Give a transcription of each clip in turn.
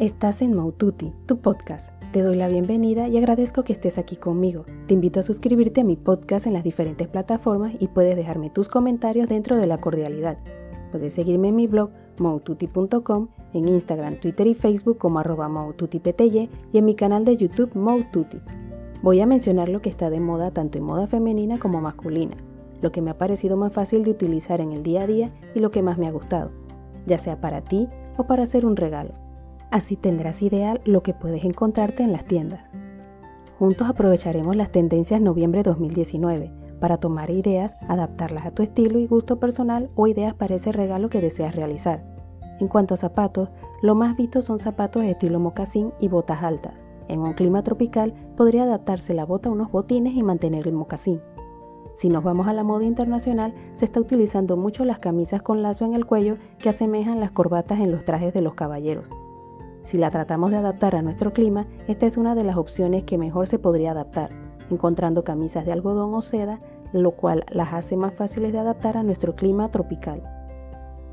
Estás en Maututi, tu podcast. Te doy la bienvenida y agradezco que estés aquí conmigo. Te invito a suscribirte a mi podcast en las diferentes plataformas y puedes dejarme tus comentarios dentro de la cordialidad. Puedes seguirme en mi blog maututi.com, en Instagram, Twitter y Facebook como arroba y en mi canal de YouTube Maututi. Voy a mencionar lo que está de moda tanto en moda femenina como masculina, lo que me ha parecido más fácil de utilizar en el día a día y lo que más me ha gustado, ya sea para ti o para hacer un regalo. Así tendrás ideal lo que puedes encontrarte en las tiendas. Juntos aprovecharemos las tendencias noviembre 2019 para tomar ideas, adaptarlas a tu estilo y gusto personal o ideas para ese regalo que deseas realizar. En cuanto a zapatos, lo más visto son zapatos de estilo mocasín y botas altas. En un clima tropical podría adaptarse la bota a unos botines y mantener el mocasín. Si nos vamos a la moda internacional, se está utilizando mucho las camisas con lazo en el cuello que asemejan las corbatas en los trajes de los caballeros. Si la tratamos de adaptar a nuestro clima, esta es una de las opciones que mejor se podría adaptar, encontrando camisas de algodón o seda, lo cual las hace más fáciles de adaptar a nuestro clima tropical.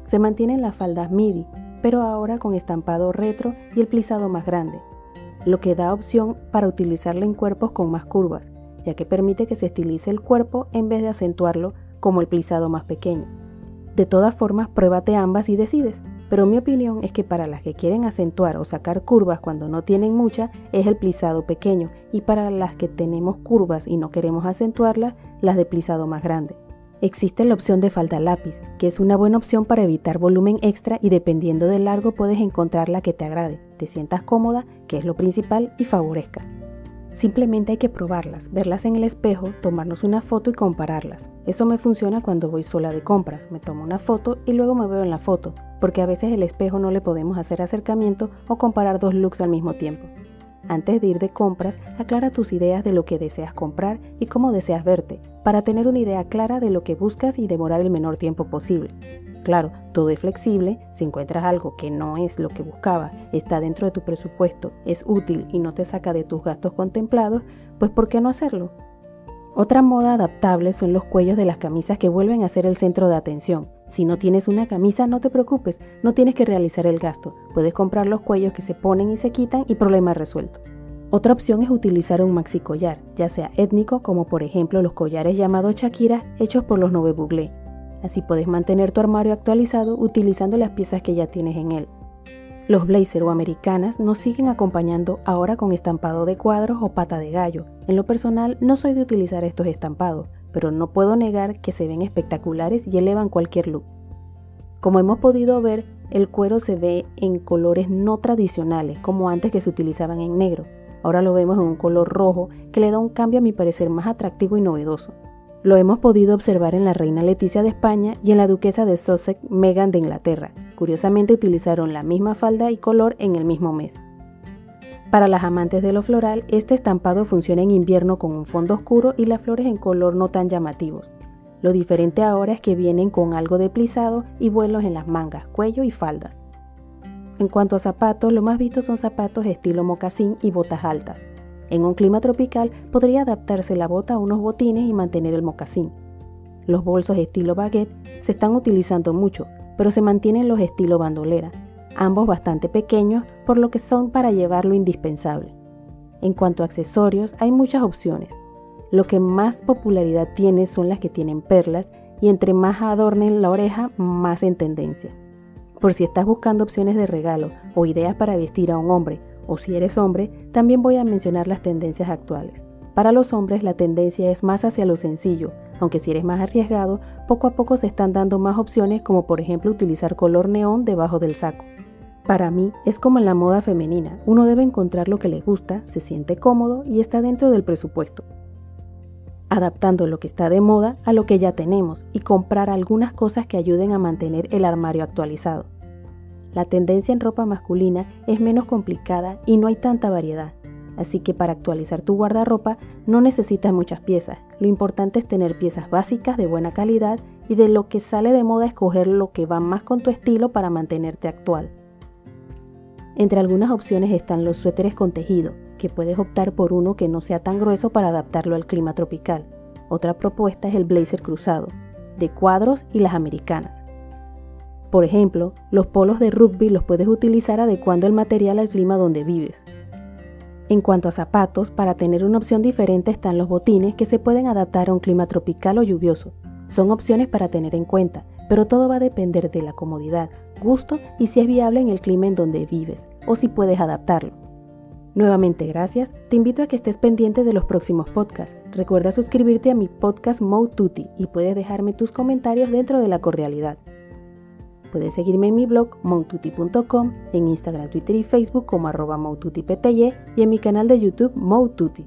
Se mantienen las faldas midi, pero ahora con estampado retro y el plisado más grande, lo que da opción para utilizarla en cuerpos con más curvas, ya que permite que se estilice el cuerpo en vez de acentuarlo como el plisado más pequeño. De todas formas, pruébate ambas y decides, pero mi opinión es que para las que quieren acentuar o sacar curvas cuando no tienen mucha es el plisado pequeño y para las que tenemos curvas y no queremos acentuarlas, las de plisado más grande. Existe la opción de falda lápiz, que es una buena opción para evitar volumen extra y dependiendo del largo puedes encontrar la que te agrade, te sientas cómoda, que es lo principal, y favorezca. Simplemente hay que probarlas, verlas en el espejo, tomarnos una foto y compararlas. Eso me funciona cuando voy sola de compras. Me tomo una foto y luego me veo en la foto, porque a veces el espejo no le podemos hacer acercamiento o comparar dos looks al mismo tiempo. Antes de ir de compras, aclara tus ideas de lo que deseas comprar y cómo deseas verte, para tener una idea clara de lo que buscas y demorar el menor tiempo posible. Claro, todo es flexible, si encuentras algo que no es lo que buscaba, está dentro de tu presupuesto, es útil y no te saca de tus gastos contemplados, pues ¿por qué no hacerlo? Otra moda adaptable son los cuellos de las camisas que vuelven a ser el centro de atención. Si no tienes una camisa, no te preocupes, no tienes que realizar el gasto. Puedes comprar los cuellos que se ponen y se quitan y problema resuelto. Otra opción es utilizar un maxi collar, ya sea étnico como por ejemplo los collares llamados Shakira hechos por los Nove Buglé, Así puedes mantener tu armario actualizado utilizando las piezas que ya tienes en él. Los blazer o americanas nos siguen acompañando ahora con estampado de cuadros o pata de gallo. En lo personal no soy de utilizar estos estampados, pero no puedo negar que se ven espectaculares y elevan cualquier look. Como hemos podido ver, el cuero se ve en colores no tradicionales, como antes que se utilizaban en negro. Ahora lo vemos en un color rojo que le da un cambio a mi parecer más atractivo y novedoso. Lo hemos podido observar en la reina Leticia de España y en la duquesa de Sussex Meghan de Inglaterra. Curiosamente utilizaron la misma falda y color en el mismo mes. Para las amantes de lo floral, este estampado funciona en invierno con un fondo oscuro y las flores en color no tan llamativos. Lo diferente ahora es que vienen con algo de plisado y vuelos en las mangas, cuello y faldas. En cuanto a zapatos, lo más visto son zapatos estilo mocasín y botas altas. En un clima tropical podría adaptarse la bota a unos botines y mantener el mocasín. Los bolsos estilo baguette se están utilizando mucho, pero se mantienen los estilo bandolera, ambos bastante pequeños por lo que son para llevar lo indispensable. En cuanto a accesorios, hay muchas opciones. Lo que más popularidad tiene son las que tienen perlas y entre más adornen la oreja, más en tendencia. Por si estás buscando opciones de regalo o ideas para vestir a un hombre o si eres hombre, también voy a mencionar las tendencias actuales. Para los hombres la tendencia es más hacia lo sencillo, aunque si eres más arriesgado, poco a poco se están dando más opciones como por ejemplo utilizar color neón debajo del saco. Para mí es como en la moda femenina, uno debe encontrar lo que le gusta, se siente cómodo y está dentro del presupuesto. Adaptando lo que está de moda a lo que ya tenemos y comprar algunas cosas que ayuden a mantener el armario actualizado. La tendencia en ropa masculina es menos complicada y no hay tanta variedad, así que para actualizar tu guardarropa no necesitas muchas piezas. Lo importante es tener piezas básicas de buena calidad y de lo que sale de moda escoger lo que va más con tu estilo para mantenerte actual. Entre algunas opciones están los suéteres con tejido, que puedes optar por uno que no sea tan grueso para adaptarlo al clima tropical. Otra propuesta es el blazer cruzado, de cuadros y las americanas. Por ejemplo, los polos de rugby los puedes utilizar adecuando el material al clima donde vives. En cuanto a zapatos, para tener una opción diferente están los botines que se pueden adaptar a un clima tropical o lluvioso. Son opciones para tener en cuenta, pero todo va a depender de la comodidad, gusto y si es viable en el clima en donde vives o si puedes adaptarlo. Nuevamente gracias, te invito a que estés pendiente de los próximos podcasts. Recuerda suscribirte a mi podcast Mode Tutti y puedes dejarme tus comentarios dentro de la cordialidad. Puedes seguirme en mi blog moututi.com, en Instagram, Twitter y Facebook como arroba y en mi canal de YouTube Moututi.